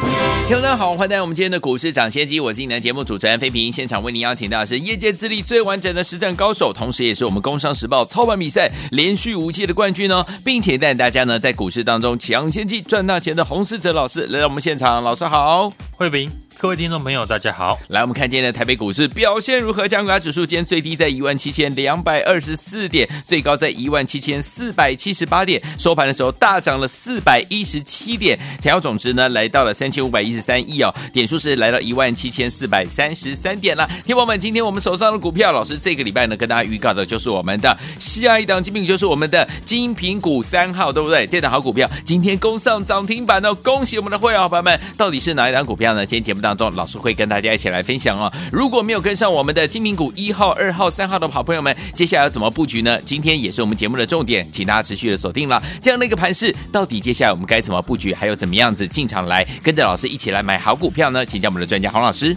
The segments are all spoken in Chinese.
听众大家好，欢迎来到我们今天的股市抢先机，我是你的节目主持人飞平。现场为您邀请到的是业界资历最完整的实战高手，同时也是我们工商时报操盘比赛连续五届的冠军哦，并且带大家呢在股市当中抢先机赚大钱的洪思哲老师来到我们现场，老师好，慧平。各位听众朋友，大家好。来，我们看今天的台北股市表现如何？加权指数今天最低在一万七千两百二十四点，最高在一万七千四百七十八点，收盘的时候大涨了四百一十七点，成交总值呢来到了三千五百一十三亿哦，点数是来到一万七千四百三十三点了。听友们，今天我们手上的股票，老师这个礼拜呢跟大家预告的就是我们的下一档精品，就是我们的精品股三号，对不对？这档好股票今天攻上涨停板哦，恭喜我们的会员好朋友们！到底是哪一档股票呢？今天节目到当中，老师会跟大家一起来分享哦。如果没有跟上我们的金品股一号、二号、三号的好朋友们，接下来要怎么布局呢？今天也是我们节目的重点，请大家持续的锁定了。这样的一个盘势，到底接下来我们该怎么布局，还有怎么样子进场来跟着老师一起来买好股票呢？请教我们的专家黄老师。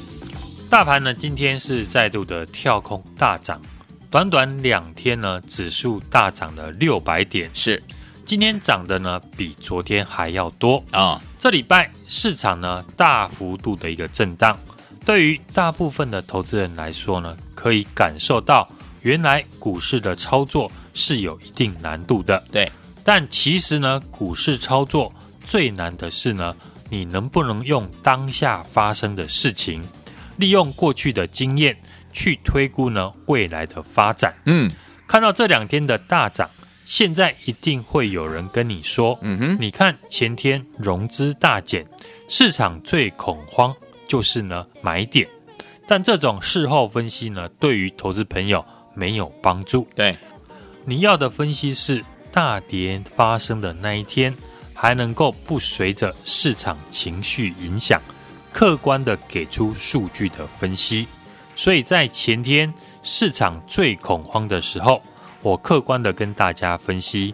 大盘呢，今天是再度的跳空大涨，短短两天呢，指数大涨了六百点，是。今天涨的呢，比昨天还要多啊！哦、这礼拜市场呢，大幅度的一个震荡，对于大部分的投资人来说呢，可以感受到原来股市的操作是有一定难度的。对，但其实呢，股市操作最难的是呢，你能不能用当下发生的事情，利用过去的经验去推估呢未来的发展？嗯，看到这两天的大涨。现在一定会有人跟你说：“嗯哼，你看前天融资大减，市场最恐慌就是呢买点。”但这种事后分析呢，对于投资朋友没有帮助。对，你要的分析是大跌发生的那一天，还能够不随着市场情绪影响，客观的给出数据的分析。所以在前天市场最恐慌的时候。我客观的跟大家分析，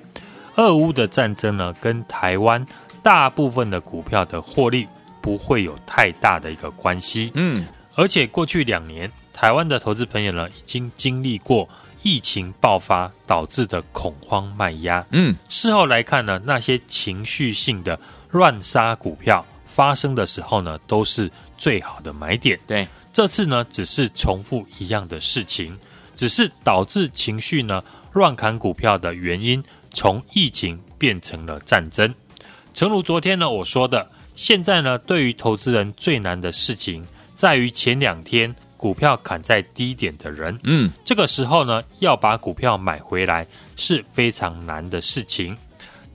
俄乌的战争呢，跟台湾大部分的股票的获利不会有太大的一个关系。嗯，而且过去两年，台湾的投资朋友呢，已经经历过疫情爆发导致的恐慌卖压。嗯，事后来看呢，那些情绪性的乱杀股票发生的时候呢，都是最好的买点。对，这次呢，只是重复一样的事情，只是导致情绪呢。乱砍股票的原因，从疫情变成了战争。诚如昨天呢我说的，现在呢对于投资人最难的事情，在于前两天股票砍在低点的人，嗯，这个时候呢要把股票买回来是非常难的事情。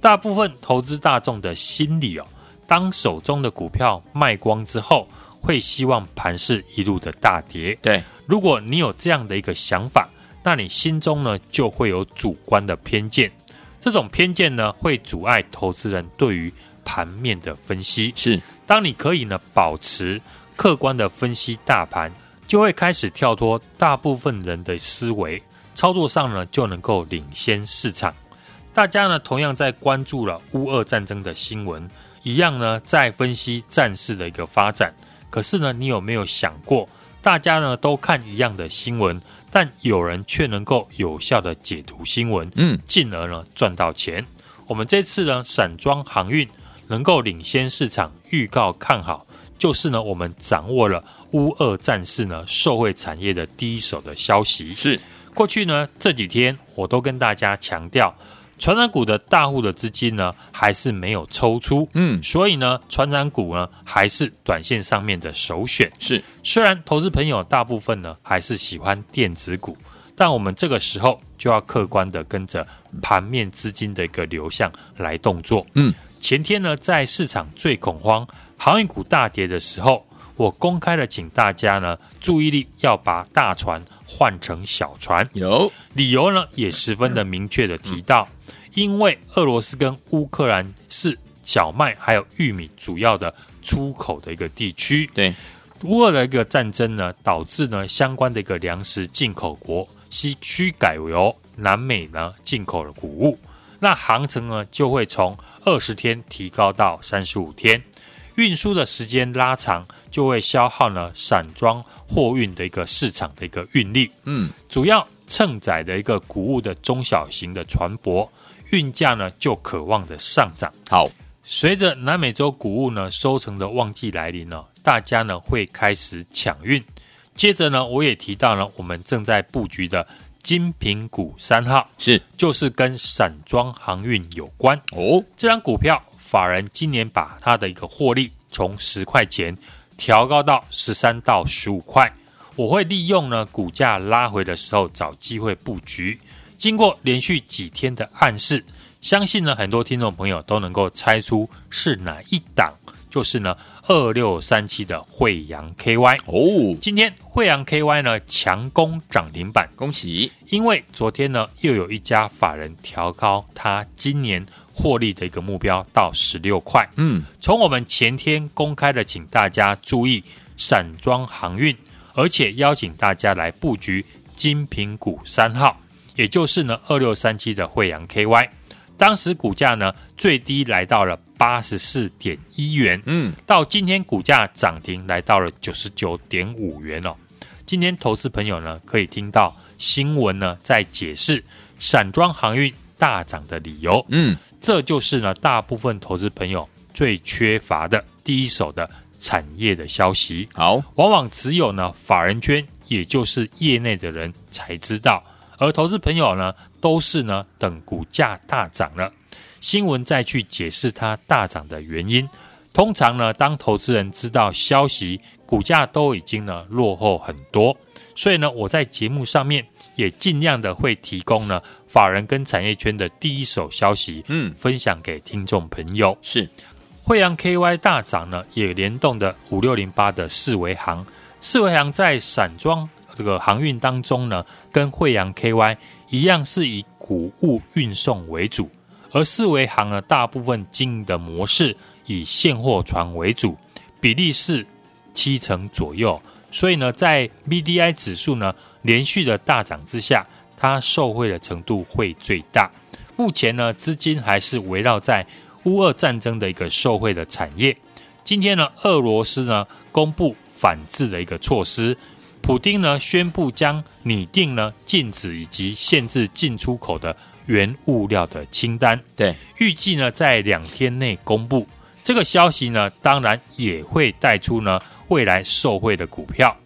大部分投资大众的心理哦，当手中的股票卖光之后，会希望盘势一路的大跌。对，如果你有这样的一个想法。那你心中呢就会有主观的偏见，这种偏见呢会阻碍投资人对于盘面的分析。是，当你可以呢保持客观的分析大盘，就会开始跳脱大部分人的思维，操作上呢就能够领先市场。大家呢同样在关注了乌俄战争的新闻，一样呢在分析战事的一个发展。可是呢，你有没有想过，大家呢都看一样的新闻？但有人却能够有效的解读新闻，嗯，进而呢赚到钱。我们这次呢，散装航运能够领先市场预告看好，就是呢我们掌握了乌俄战事呢受惠产业的第一手的消息。是过去呢这几天我都跟大家强调。传产股的大户的资金呢，还是没有抽出，嗯，所以呢，传产股呢，还是短线上面的首选。是，虽然投资朋友大部分呢，还是喜欢电子股，但我们这个时候就要客观的跟着盘面资金的一个流向来动作。嗯，前天呢，在市场最恐慌、航运股大跌的时候，我公开的请大家呢，注意力要把大船换成小船。有理由呢，也十分的明确的提到。因为俄罗斯跟乌克兰是小麦还有玉米主要的出口的一个地区，对，乌俄的一个战争呢，导致呢相关的一个粮食进口国西需改由南美呢进口的谷物，那航程呢就会从二十天提高到三十五天，运输的时间拉长，就会消耗呢散装货运的一个市场的一个运力。嗯，主要承载的一个谷物的中小型的船舶，运价呢就渴望的上涨。好，随着南美洲谷物呢收成的旺季来临呢，大家呢会开始抢运。接着呢，我也提到了我们正在布局的精品股三号，是就是跟散装航运有关哦。这张股票，法人今年把它的一个获利从十块钱调高到十三到十五块，我会利用呢股价拉回的时候找机会布局。经过连续几天的暗示，相信呢很多听众朋友都能够猜出是哪一档。就是呢，二六三七的惠阳 KY 哦，今天惠阳 KY 呢强攻涨停板，恭喜！因为昨天呢又有一家法人调高他今年获利的一个目标到十六块。嗯，从我们前天公开的，请大家注意散装航运，而且邀请大家来布局金平股三号，也就是呢二六三七的惠阳 KY。当时股价呢最低来到了八十四点一元，嗯，到今天股价涨停来到了九十九点五元哦。今天投资朋友呢可以听到新闻呢在解释散装航运大涨的理由，嗯，这就是呢大部分投资朋友最缺乏的第一手的产业的消息。好，往往只有呢法人圈，也就是业内的人才知道。而投资朋友呢，都是呢等股价大涨了，新闻再去解释它大涨的原因。通常呢，当投资人知道消息，股价都已经呢落后很多。所以呢，我在节目上面也尽量的会提供呢法人跟产业圈的第一手消息，嗯，分享给听众朋友。是惠阳 KY 大涨呢，也联动的五六零八的四维行，四维行在散装。这个航运当中呢，跟惠阳 KY 一样，是以谷物运送为主，而四维行呢，大部分经营的模式以现货船为主，比例是七成左右。所以呢，在 BDI 指数呢连续的大涨之下，它受惠的程度会最大。目前呢，资金还是围绕在乌俄战争的一个受惠的产业。今天呢，俄罗斯呢公布反制的一个措施。普丁呢宣布将拟定呢禁止以及限制进出口的原物料的清单，对，预计呢在两天内公布。这个消息呢，当然也会带出呢未来受惠的股票，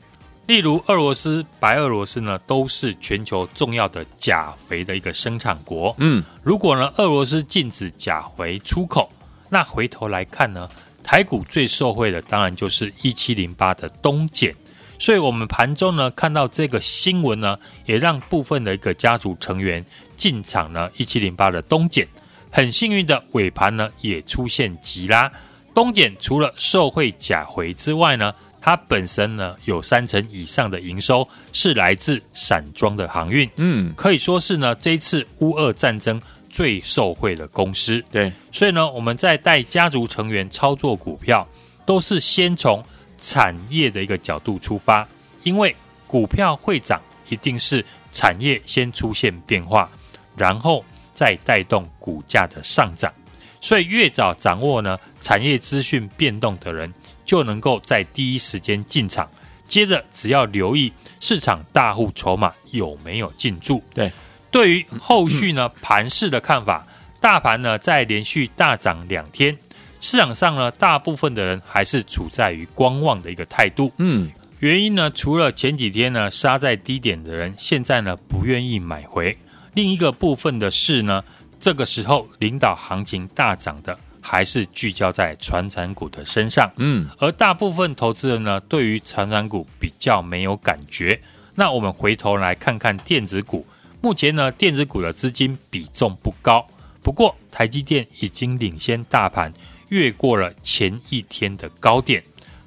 例如俄罗斯、白俄罗斯呢都是全球重要的钾肥的一个生产国。嗯，如果呢俄罗斯禁止钾肥出口，那回头来看呢，台股最受惠的当然就是一七零八的东碱。所以，我们盘中呢看到这个新闻呢，也让部分的一个家族成员进场呢，一七零八的东碱，很幸运的尾盘呢也出现急拉。东碱除了受惠假回之外呢，它本身呢有三成以上的营收是来自散装的航运，嗯，可以说是呢这一次乌俄战争最受惠的公司。对，所以呢，我们在带家族成员操作股票，都是先从。产业的一个角度出发，因为股票会涨，一定是产业先出现变化，然后再带动股价的上涨。所以越早掌握呢产业资讯变动的人，就能够在第一时间进场。接着只要留意市场大户筹码有没有进驻。对，对于后续呢盘势的看法，大盘呢在连续大涨两天。市场上呢，大部分的人还是处在于观望的一个态度。嗯，原因呢，除了前几天呢杀在低点的人，现在呢不愿意买回。另一个部分的是呢，这个时候领导行情大涨的，还是聚焦在传产股的身上。嗯，而大部分投资人呢，对于传产股比较没有感觉。那我们回头来看看电子股，目前呢，电子股的资金比重不高，不过台积电已经领先大盘。越过了前一天的高点，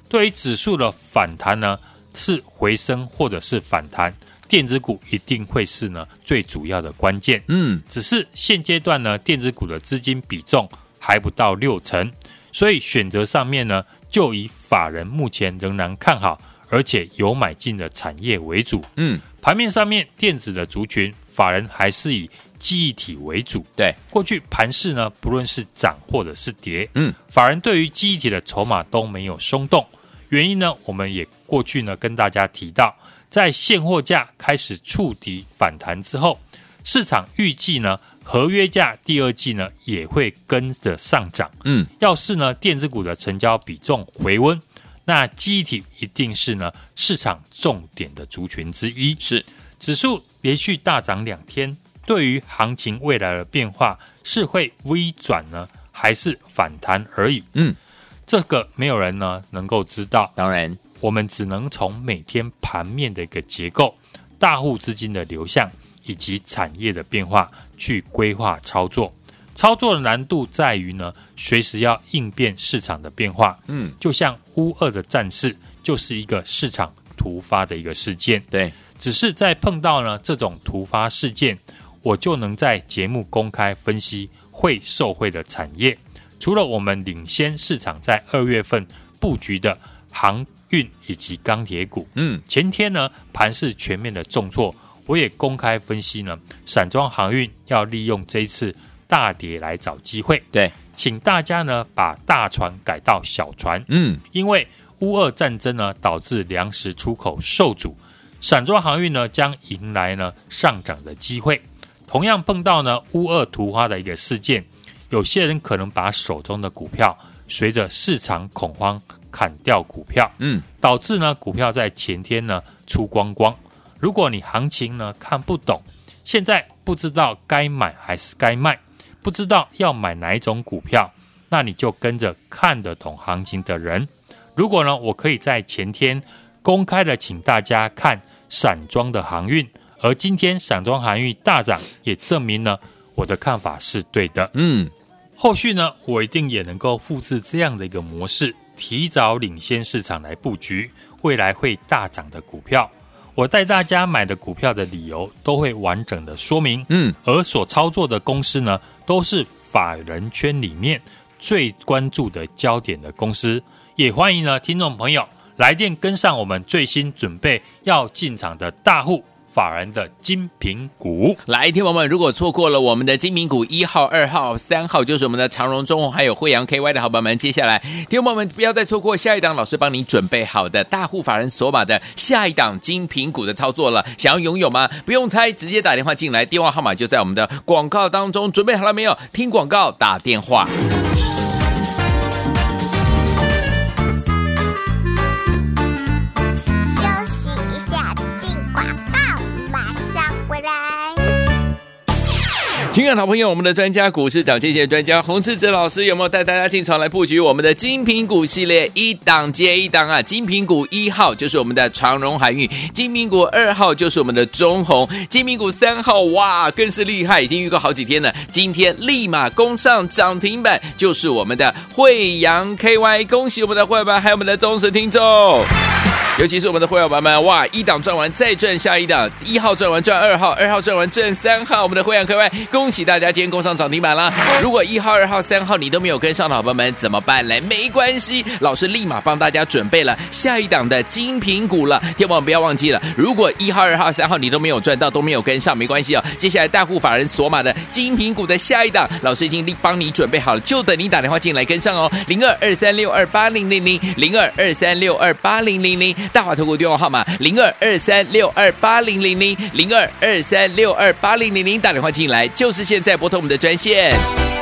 对于指数的反弹呢，是回升或者是反弹，电子股一定会是呢最主要的关键。嗯，只是现阶段呢，电子股的资金比重还不到六成，所以选择上面呢，就以法人目前仍然看好而且有买进的产业为主。嗯，盘面上面电子的族群，法人还是以记忆体为主。对，过去盘势呢，不论是涨或者是跌，嗯，法人对于记忆体的筹码都没有松动。原因呢，我们也过去呢跟大家提到，在现货价开始触底反弹之后，市场预计呢，合约价第二季呢也会跟着上涨。嗯，要是呢电子股的成交比重回温，那记忆体一定是呢市场重点的族群之一。是指数连续大涨两天，对于行情未来的变化是会微转呢，还是反弹而已？嗯，这个没有人呢能够知道。当然，我们只能从每天盘面的一个结构、大户资金的流向以及产业的变化去规划操作。操作的难度在于呢，随时要应变市场的变化。嗯，就像乌二的战事，就是一个市场突发的一个事件。对，只是在碰到呢这种突发事件，我就能在节目公开分析会受惠的产业。除了我们领先市场在二月份布局的航运以及钢铁股，嗯，前天呢盘势全面的重挫，我也公开分析呢，散装航运要利用这一次大跌来找机会。对，请大家呢把大船改到小船，嗯，因为乌俄战争呢导致粮食出口受阻，散装航运呢将迎来呢上涨的机会。同样碰到呢乌二图花的一个事件，有些人可能把手中的股票随着市场恐慌砍掉股票，嗯，导致呢股票在前天呢出光光。如果你行情呢看不懂，现在不知道该买还是该卖，不知道要买哪一种股票，那你就跟着看得懂行情的人。如果呢，我可以在前天公开的请大家看散装的航运，而今天散装航运大涨，也证明了我的看法是对的。嗯，后续呢，我一定也能够复制这样的一个模式，提早领先市场来布局未来会大涨的股票。我带大家买的股票的理由都会完整的说明。嗯，而所操作的公司呢，都是法人圈里面最关注的焦点的公司。也欢迎呢，听众朋友来电跟上我们最新准备要进场的大户。法人的金品股，来，听友们，如果错过了我们的金品股一号、二号、三号，就是我们的长荣、中红还有慧阳 KY 的好朋友们，接下来，听友们不要再错过下一档老师帮你准备好的大户法人锁码的下一档金品股的操作了。想要拥有吗？不用猜，直接打电话进来，电话号码就在我们的广告当中。准备好了没有？听广告，打电话。亲爱的好朋友，我们的专家股市涨跌专家洪世哲老师有没有带大家进场来布局我们的精品股系列？一档接一档啊！精品股一号就是我们的长荣海运，精品股二号就是我们的中鸿，精品股三号哇更是厉害，已经预告好几天了，今天立马攻上涨停板，就是我们的惠阳 KY，恭喜我们的会员还有我们的忠实听众。尤其是我们的会员朋友们，哇！一档赚完再赚下一档，一号赚完赚二号，二号赚完赚三号。我们的会员各位，恭喜大家今天攻上涨停板了。如果一号、二号、三号你都没有跟上的好朋友们，怎么办呢？没关系，老师立马帮大家准备了下一档的精品股了。天宝们不要忘记了，如果一号、二号、三号你都没有赚到，都没有跟上，没关系哦。接下来大户法人索玛的精品股的下一档，老师已经帮你准备好了，就等你打电话进来跟上哦。零二二三六二八零零零零二二三六二八零零零。大华投顾电话号码零二二三六二八零零零零二二三六二八零零零，打电话进来就就是现在拨通我们的专线。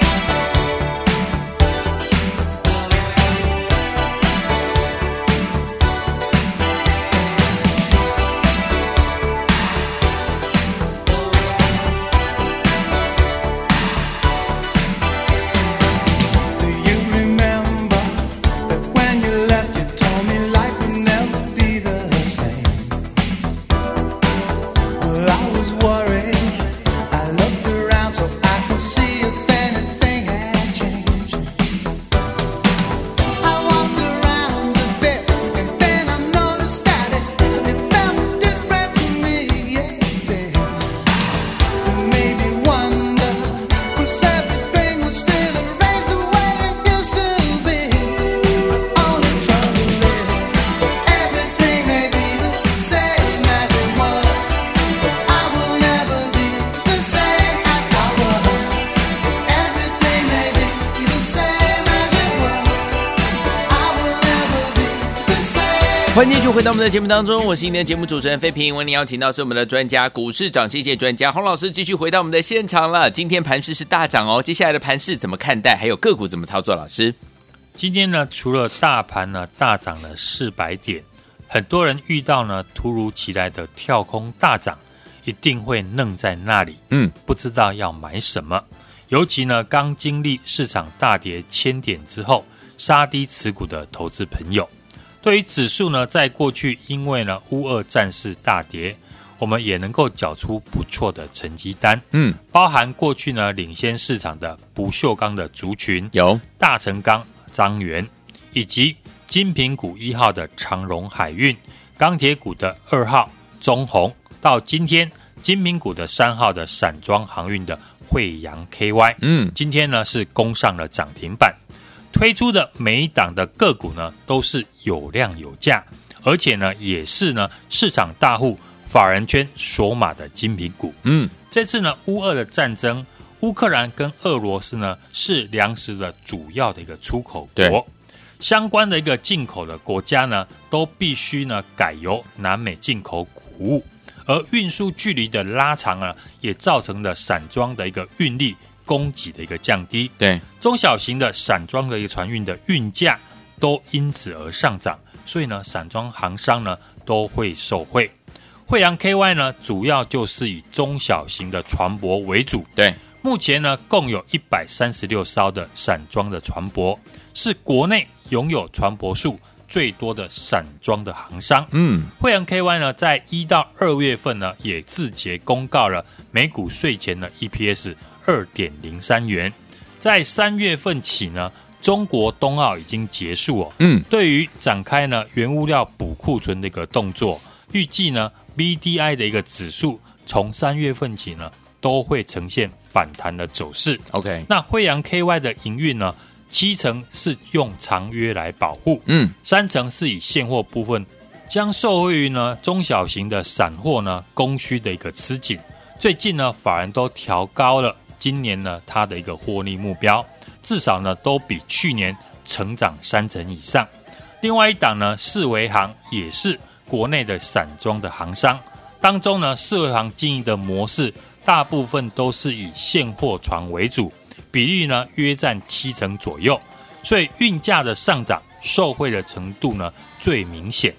到我们的节目当中，我是今天的节目主持人费平。为您邀请到是我们的专家，股市涨跌专家洪老师，继续回到我们的现场了。今天盘势是大涨哦，接下来的盘势怎么看待？还有个股怎么操作？老师，今天呢，除了大盘呢大涨了四百点，很多人遇到呢突如其来的跳空大涨，一定会愣在那里，嗯，不知道要买什么。尤其呢，刚经历市场大跌千点之后，杀低持股的投资朋友。对于指数呢，在过去因为呢乌二战事大跌，我们也能够缴出不错的成绩单。嗯，包含过去呢领先市场的不锈钢的族群有大成钢、张元，以及金品股一号的长荣海运，钢铁股的二号中红，到今天金品股的三号的散装航运的惠阳 KY。嗯，今天呢是攻上了涨停板。推出的每一档的个股呢，都是有量有价，而且呢，也是呢市场大户、法人圈锁码的精品股。嗯，这次呢，乌俄的战争，乌克兰跟俄罗斯呢是粮食的主要的一个出口国，相关的一个进口的国家呢，都必须呢改由南美进口谷物，而运输距离的拉长啊，也造成了散装的一个运力。供给的一个降低，对中小型的散装的一个船运的运价都因此而上涨，所以呢，散装航商呢都会受惠。惠阳 KY 呢，主要就是以中小型的船舶为主，对，目前呢共有一百三十六艘的散装的船舶，是国内拥有船舶数最多的散装的航商。嗯，惠阳 KY 呢，在一到二月份呢，也自节公告了每股税前的 EPS。二点零三元，在三月份起呢，中国冬奥已经结束哦。嗯，对于展开呢原物料补库存的一个动作，预计呢 BDI 的一个指数从三月份起呢都会呈现反弹的走势。OK，那惠阳 KY 的营运呢，七成是用长约来保护，嗯，三成是以现货部分将受惠于呢中小型的散货呢供需的一个吃紧。最近呢，法人都调高了。今年呢，它的一个获利目标至少呢都比去年成长三成以上。另外一档呢，四维行也是国内的散装的行商当中呢，四维行经营的模式大部分都是以现货船为主，比例呢约占七成左右，所以运价的上涨受惠的程度呢最明显。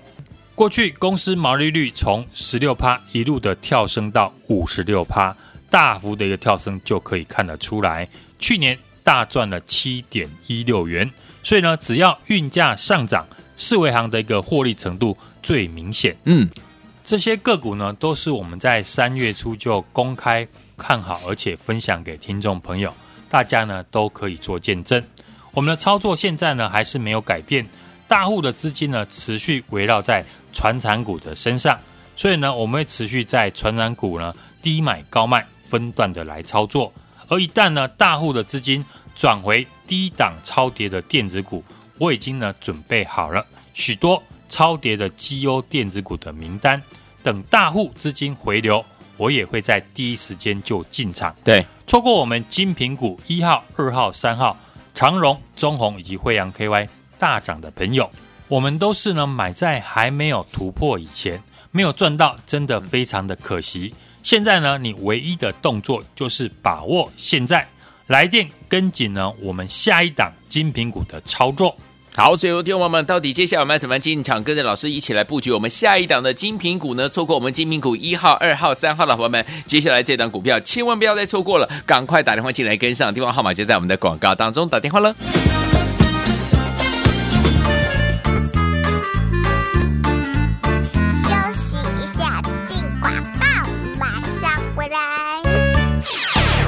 过去公司毛利率从十六趴一路的跳升到五十六趴。大幅的一个跳升就可以看得出来，去年大赚了七点一六元，所以呢，只要运价上涨，四维行的一个获利程度最明显。嗯，这些个股呢，都是我们在三月初就公开看好，而且分享给听众朋友，大家呢都可以做见证。我们的操作现在呢还是没有改变，大户的资金呢持续围绕在传产股的身上，所以呢，我们会持续在传产股呢低买高卖。分段的来操作，而一旦呢大户的资金转回低档超跌的电子股，我已经呢准备好了许多超跌的绩优电子股的名单，等大户资金回流，我也会在第一时间就进场。对，错过我们金品股一号、二号、三号长荣、中红以及惠阳 KY 大涨的朋友，我们都是呢买在还没有突破以前，没有赚到，真的非常的可惜。现在呢，你唯一的动作就是把握现在来电跟紧呢，我们下一档精品股的操作。好，所有听众朋友们，到底接下来我们要怎么进场，跟着老师一起来布局我们下一档的精品股呢？错过我们精品股一号、二号、三号的伙伴们，接下来这档股票千万不要再错过了，赶快打电话进来跟上，电话号码就在我们的广告当中，打电话了。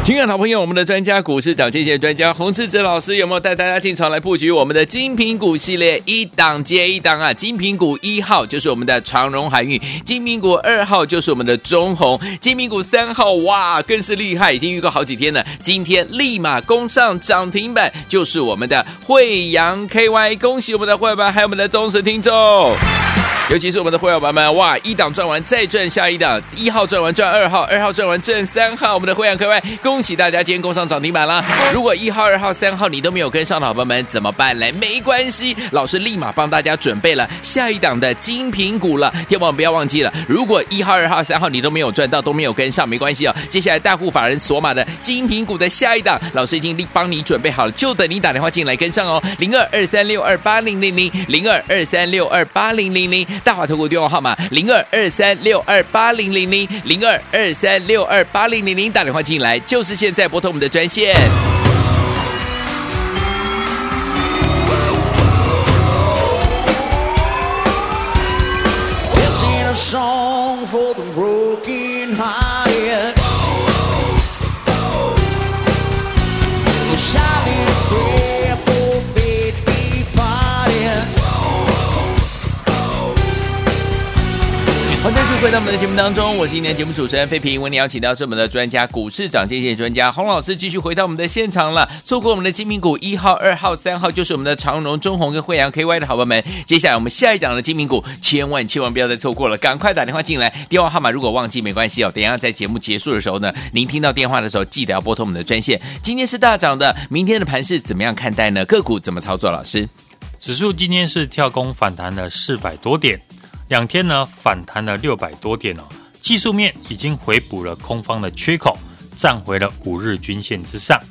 亲爱的好朋友，我们的专家股市涨跌专家洪世哲老师有没有带大家进场来布局我们的精品股系列？一档接一档啊！精品股一号就是我们的长荣海运，精品股二号就是我们的中鸿，精品股三号哇，更是厉害，已经预告好几天了，今天立马攻上涨停板，就是我们的惠阳 KY，恭喜我们的会员还有我们的忠实听众。尤其是我们的会员朋友们，哇，一档赚完再赚下一档，一号赚完赚二号，二号赚完赚三号，我们的会员各位，恭喜大家今天攻上涨停板了。如果一号、二号、三号你都没有跟上的好朋友们怎么办嘞？没关系，老师立马帮大家准备了下一档的精品股了。天宝不要忘记了，如果一号、二号、三号你都没有赚到，都没有跟上，没关系哦。接下来大户法人索玛的精品股的下一档，老师已经帮你准备好了，就等你打电话进来跟上哦。零二二三六二八零零零零二二三六二八零零零，大华投顾电话号码零二二三六二八零零零零二二三六二八零零零，打电话进来就是现在，拨通我们的专线。回到我们的节目当中，我是今天节目主持人费平。为你邀请到是我们的专家，股市涨跌线专家洪老师，继续回到我们的现场了。错过我们的精品股一号、二号、三号，就是我们的长荣、中宏跟惠阳 KY 的好朋友们。接下来我们下一档的精品股，千万千万不要再错过了，赶快打电话进来。电话号码如果忘记没关系哦，等一下在节目结束的时候呢，您听到电话的时候记得要拨通我们的专线。今天是大涨的，明天的盘势怎么样看待呢？个股怎么操作？老师，指数今天是跳空反弹了四百多点。两天呢，反弹了六百多点哦，技术面已经回补了空方的缺口，站回了五日均线之上。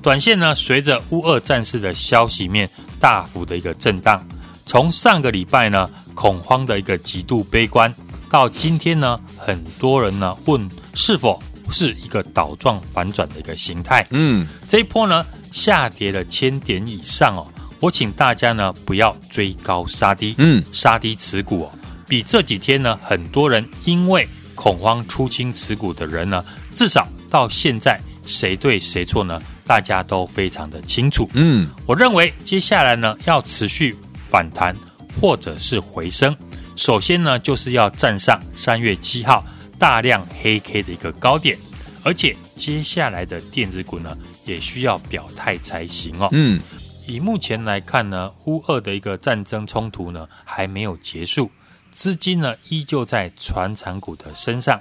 短线呢，随着乌俄战事的消息面大幅的一个震荡，从上个礼拜呢恐慌的一个极度悲观，到今天呢，很多人呢问是否是一个倒状反转的一个形态。嗯，这一波呢下跌了千点以上哦，我请大家呢不要追高杀低，嗯，杀低持股哦。比这几天呢，很多人因为恐慌出清持股的人呢，至少到现在谁对谁错呢？大家都非常的清楚。嗯，我认为接下来呢，要持续反弹或者是回升，首先呢，就是要站上三月七号大量黑 K 的一个高点，而且接下来的电子股呢，也需要表态才行哦。嗯，以目前来看呢，乌俄的一个战争冲突呢，还没有结束。资金呢依旧在船产股的身上。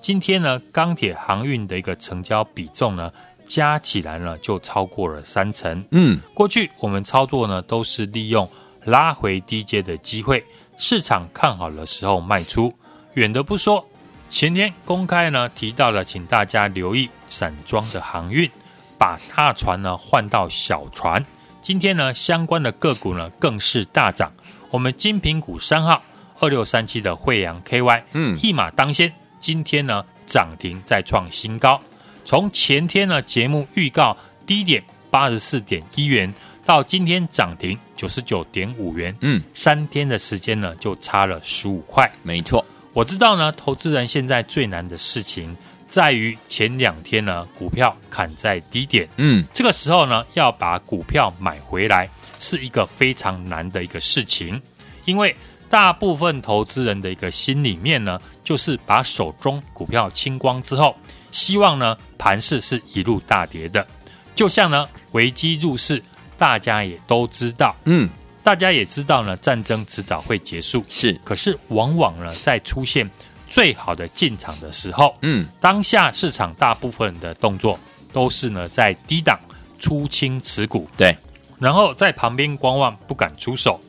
今天呢，钢铁航运的一个成交比重呢，加起来呢就超过了三成。嗯，过去我们操作呢都是利用拉回低阶的机会，市场看好的时候卖出。远的不说，前天公开呢提到了，请大家留意散装的航运，把大船呢换到小船。今天呢，相关的个股呢更是大涨。我们金品股三号。二六三七的惠阳 KY，嗯，一马当先，今天呢涨停再创新高。从前天呢节目预告低点八十四点一元，到今天涨停九十九点五元，嗯，三天的时间呢就差了十五块。没错，我知道呢，投资人现在最难的事情在于前两天呢股票砍在低点，嗯，这个时候呢要把股票买回来是一个非常难的一个事情，因为。大部分投资人的一个心里面呢，就是把手中股票清光之后，希望呢盘势是一路大跌的。就像呢危机入市，大家也都知道，嗯，大家也知道呢战争迟早会结束，是。可是往往呢在出现最好的进场的时候，嗯，当下市场大部分的动作都是呢在低档出清持股，对，然后在旁边观望，不敢出手。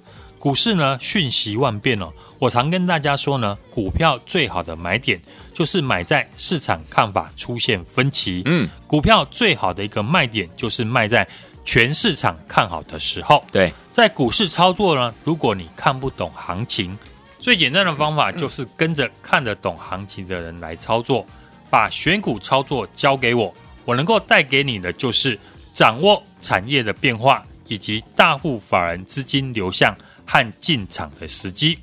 股市呢，瞬息万变哦。我常跟大家说呢，股票最好的买点就是买在市场看法出现分歧。嗯，股票最好的一个卖点就是卖在全市场看好的时候。对，在股市操作呢，如果你看不懂行情，最简单的方法就是跟着看得懂行情的人来操作，把选股操作交给我，我能够带给你的就是掌握产业的变化以及大户法人资金流向。和进场的时机，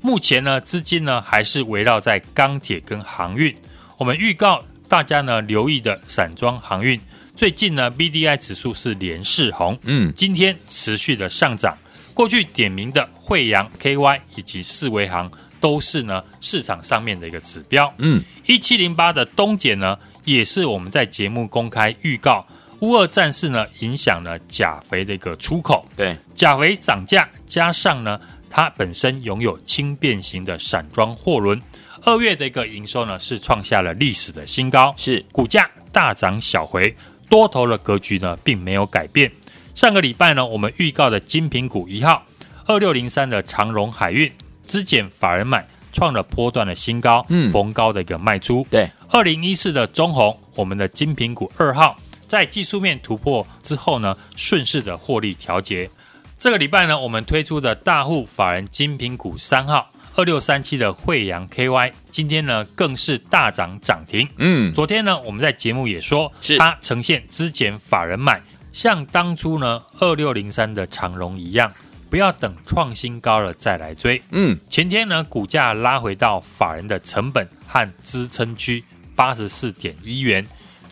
目前呢，资金呢还是围绕在钢铁跟航运。我们预告大家呢留意的散装航运，最近呢 BDI 指数是连四红，嗯，今天持续的上涨。过去点名的惠阳 KY 以及四维航都是呢市场上面的一个指标，嗯，一七零八的东碱呢也是我们在节目公开预告。乌俄战事呢，影响了钾肥的一个出口。对，钾肥涨价，加上呢，它本身拥有轻便型的散装货轮。二月的一个营收呢，是创下了历史的新高，是股价大涨小回，多头的格局呢，并没有改变。上个礼拜呢，我们预告的精品股一号二六零三的长荣海运，资减法人买，创了波段的新高，嗯，逢高的一个卖出。对，二零一四的中红，我们的精品股二号，在技术面突破之后呢，顺势的获利调节。这个礼拜呢，我们推出的大户法人精品股三号。二六三七的惠阳 KY，今天呢更是大涨涨停。嗯，昨天呢我们在节目也说，是它呈现之前法人买，像当初呢二六零三的长荣一样，不要等创新高了再来追。嗯，前天呢股价拉回到法人的成本和支撑区八十四点一元，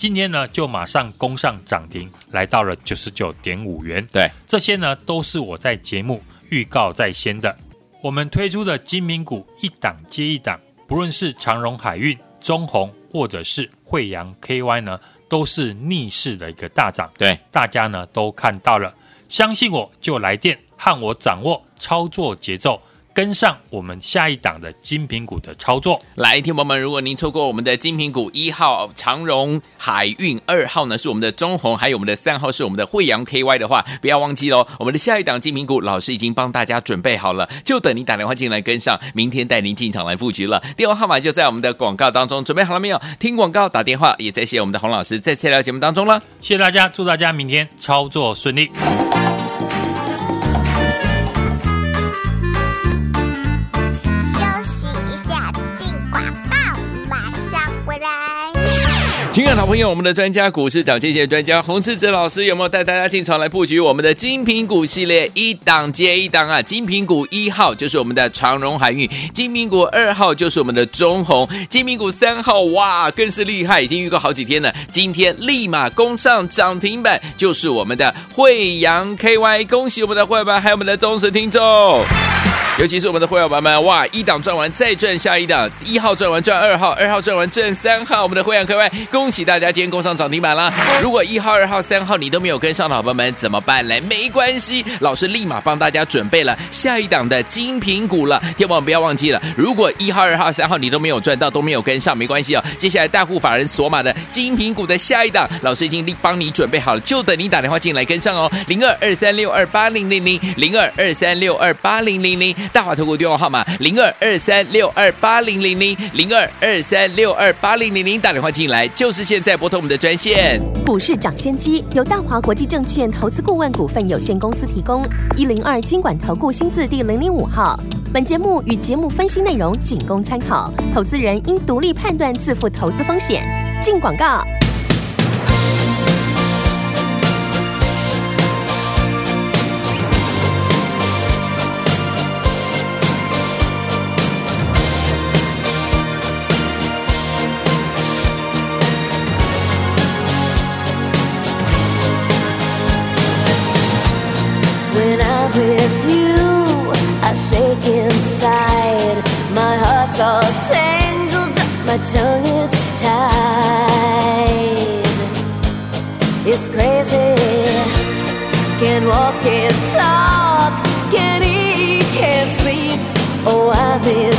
今天呢就马上攻上涨停，来到了九十九点五元。对，这些呢都是我在节目预告在先的。我们推出的精明股一档接一档，不论是长荣海运、中红，或者是惠阳 KY 呢，都是逆势的一个大涨。对，大家呢都看到了，相信我就来电，和我掌握操作节奏。跟上我们下一档的金品股的操作，来，听友们，如果您错过我们的金品股一号长荣海运，二号呢是我们的中红，还有我们的三号是我们的惠阳 KY 的话，不要忘记喽。我们的下一档金品股，老师已经帮大家准备好了，就等您打电话进来跟上，明天带您进场来布局了。电话号码就在我们的广告当中，准备好了没有？听广告打电话，也在谢我们的洪老师再次来到节目当中了。谢谢大家，祝大家明天操作顺利。的好朋友，我们的专家股市涨跌线专家洪世哲老师有没有带大家进场来布局我们的精品股系列？一档接一档啊！精品股一号就是我们的长荣海运，精品股二号就是我们的中鸿，精品股三号哇更是厉害，已经预告好几天了，今天立马攻上涨停板，就是我们的惠阳 KY，恭喜我们的会员还有我们的忠实听众。尤其是我们的会员朋友们，哇！一档赚完再赚下一档，一号赚完赚二号，二号赚完赚三号，我们的会员各位，恭喜大家今天攻上涨停板了。如果一号、二号、三号你都没有跟上的好朋友们怎么办呢？没关系，老师立马帮大家准备了下一档的精品股了。天王不要忘记了，如果一号、二号、三号你都没有赚到，都没有跟上，没关系哦。接下来大户法人锁码的精品股的下一档，老师已经帮你准备好了，就等你打电话进来跟上哦。零二二三六二八零零零零二二三六二八零零零。大华投顾电话号码零二二三六二八零零零零二二三六二八零零零，打电话进来就是现在拨通我们的专线。股市涨先机由大华国际证券投资顾问股份有限公司提供，一零二经管投顾新字第零零五号。本节目与节目分析内容仅供参考，投资人应独立判断，自负投资风险。进广告。my tongue is tied. It's crazy. Can't walk, can't talk, can't eat, can't sleep. Oh, I've been.